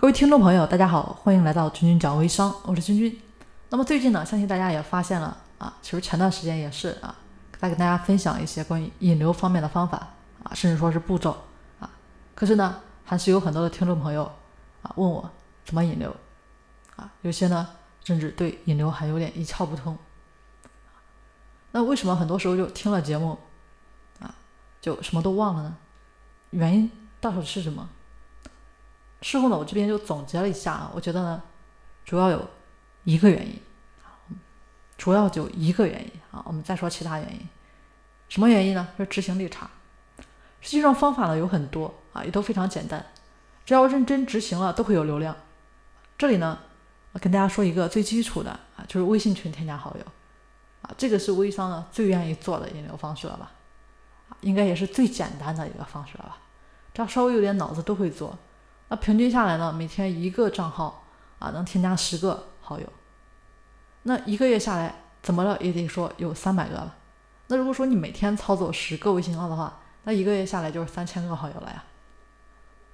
各位听众朋友，大家好，欢迎来到君君讲微商，我是君君。那么最近呢，相信大家也发现了啊，其实前段时间也是啊，在跟大家分享一些关于引流方面的方法啊，甚至说是步骤啊。可是呢，还是有很多的听众朋友啊问我怎么引流啊，有些呢甚至对引流还有点一窍不通。那为什么很多时候就听了节目啊，就什么都忘了呢？原因到底是什么？事后呢，我这边就总结了一下啊，我觉得呢，主要有一个原因，主要就一个原因啊，我们再说其他原因，什么原因呢？就是执行力差。实际上方法呢有很多啊，也都非常简单，只要认真执行了，都会有流量。这里呢，我跟大家说一个最基础的啊，就是微信群添加好友啊，这个是微商呢最愿意做的引流方式了吧？啊，应该也是最简单的一个方式了吧？只要稍微有点脑子都会做。那平均下来呢，每天一个账号啊，能添加十个好友，那一个月下来，怎么了也得说有三百个了。那如果说你每天操作十个微信号的话，那一个月下来就是三千个好友了呀，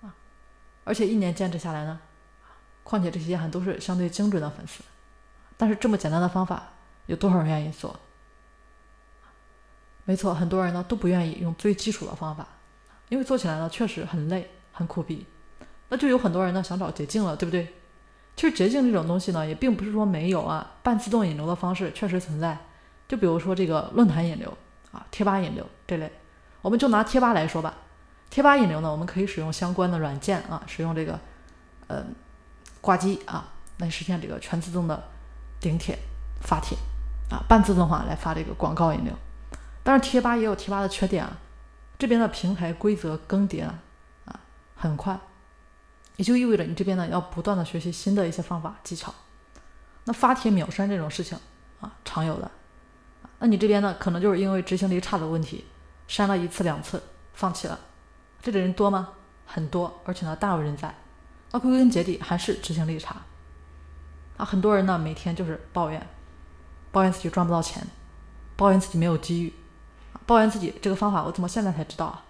啊，而且一年坚持下来呢，况且这些还都是相对精准的粉丝，但是这么简单的方法，有多少人愿意做？没错，很多人呢都不愿意用最基础的方法，因为做起来呢确实很累，很苦逼。那就有很多人呢想找捷径了，对不对？其实捷径这种东西呢，也并不是说没有啊，半自动引流的方式确实存在。就比如说这个论坛引流啊、贴吧引流这类，我们就拿贴吧来说吧。贴吧引流呢，我们可以使用相关的软件啊，使用这个呃挂机啊，来实现这个全自动的顶帖发帖啊，半自动化来发这个广告引流。但是贴吧也有贴吧的缺点啊，这边的平台规则更迭啊很快。也就意味着你这边呢要不断的学习新的一些方法技巧，那发帖秒删这种事情啊常有的，那你这边呢可能就是因为执行力差的问题，删了一次两次放弃了，这里人多吗？很多，而且呢大有人在，那归根结底还是执行力差，啊很多人呢每天就是抱怨，抱怨自己赚不到钱，抱怨自己没有机遇，抱怨自己这个方法我怎么现在才知道啊，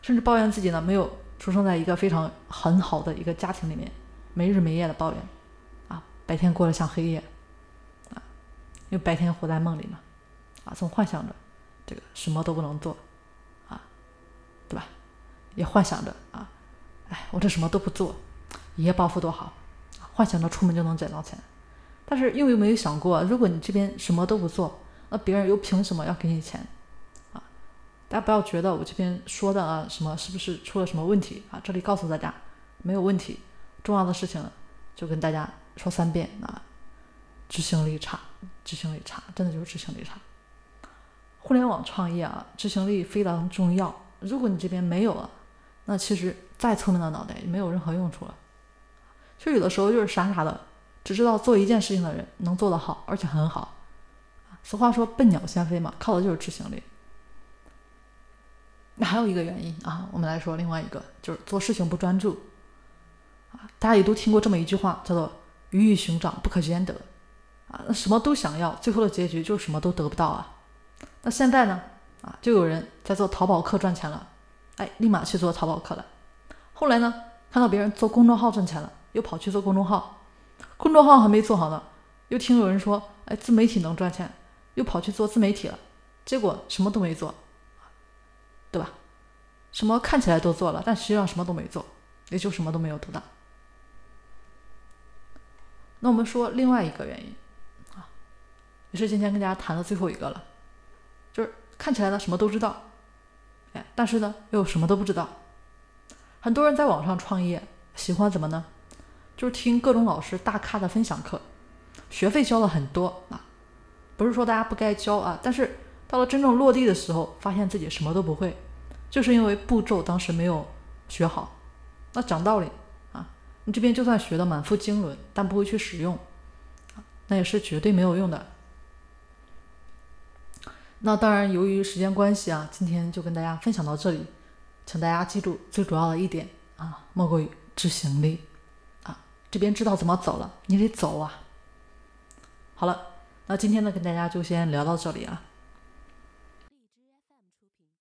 甚至抱怨自己呢没有。出生在一个非常很好的一个家庭里面，没日没夜的抱怨，啊，白天过得像黑夜，啊，因为白天活在梦里嘛，啊，总幻想着这个什么都不能做，啊，对吧？也幻想着啊，哎，我这什么都不做，一夜暴富多好，幻想着出门就能捡到钱，但是又有没有想过，如果你这边什么都不做，那别人又凭什么要给你钱？大家不要觉得我这边说的啊什么是不是出了什么问题啊？这里告诉大家没有问题，重要的事情就跟大家说三遍啊，执行力差，执行力差，真的就是执行力差。互联网创业啊，执行力非常重要。如果你这边没有啊，那其实再聪明的脑袋也没有任何用处了。就有的时候就是傻傻的，只知道做一件事情的人能做得好，而且很好。俗话说笨鸟先飞嘛，靠的就是执行力。那还有一个原因啊，我们来说另外一个，就是做事情不专注啊。大家也都听过这么一句话，叫做“鱼与熊掌不可兼得”啊。那什么都想要，最后的结局就什么都得不到啊。那现在呢啊，就有人在做淘宝客赚钱了，哎，立马去做淘宝客了。后来呢，看到别人做公众号赚钱了，又跑去做公众号。公众号还没做好呢，又听有人说，哎，自媒体能赚钱，又跑去做自媒体了。结果什么都没做。对吧？什么看起来都做了，但实际上什么都没做，也就什么都没有得到。那我们说另外一个原因啊，也是今天跟大家谈的最后一个了，就是看起来呢什么都知道，哎，但是呢又什么都不知道。很多人在网上创业，喜欢怎么呢？就是听各种老师大咖的分享课，学费交了很多啊，不是说大家不该交啊，但是。到了真正落地的时候，发现自己什么都不会，就是因为步骤当时没有学好。那讲道理啊，你这边就算学的满腹经纶，但不会去使用，那也是绝对没有用的。那当然，由于时间关系啊，今天就跟大家分享到这里，请大家记住最主要的一点啊，莫过于执行力啊。这边知道怎么走了，你得走啊。好了，那今天呢，跟大家就先聊到这里啊。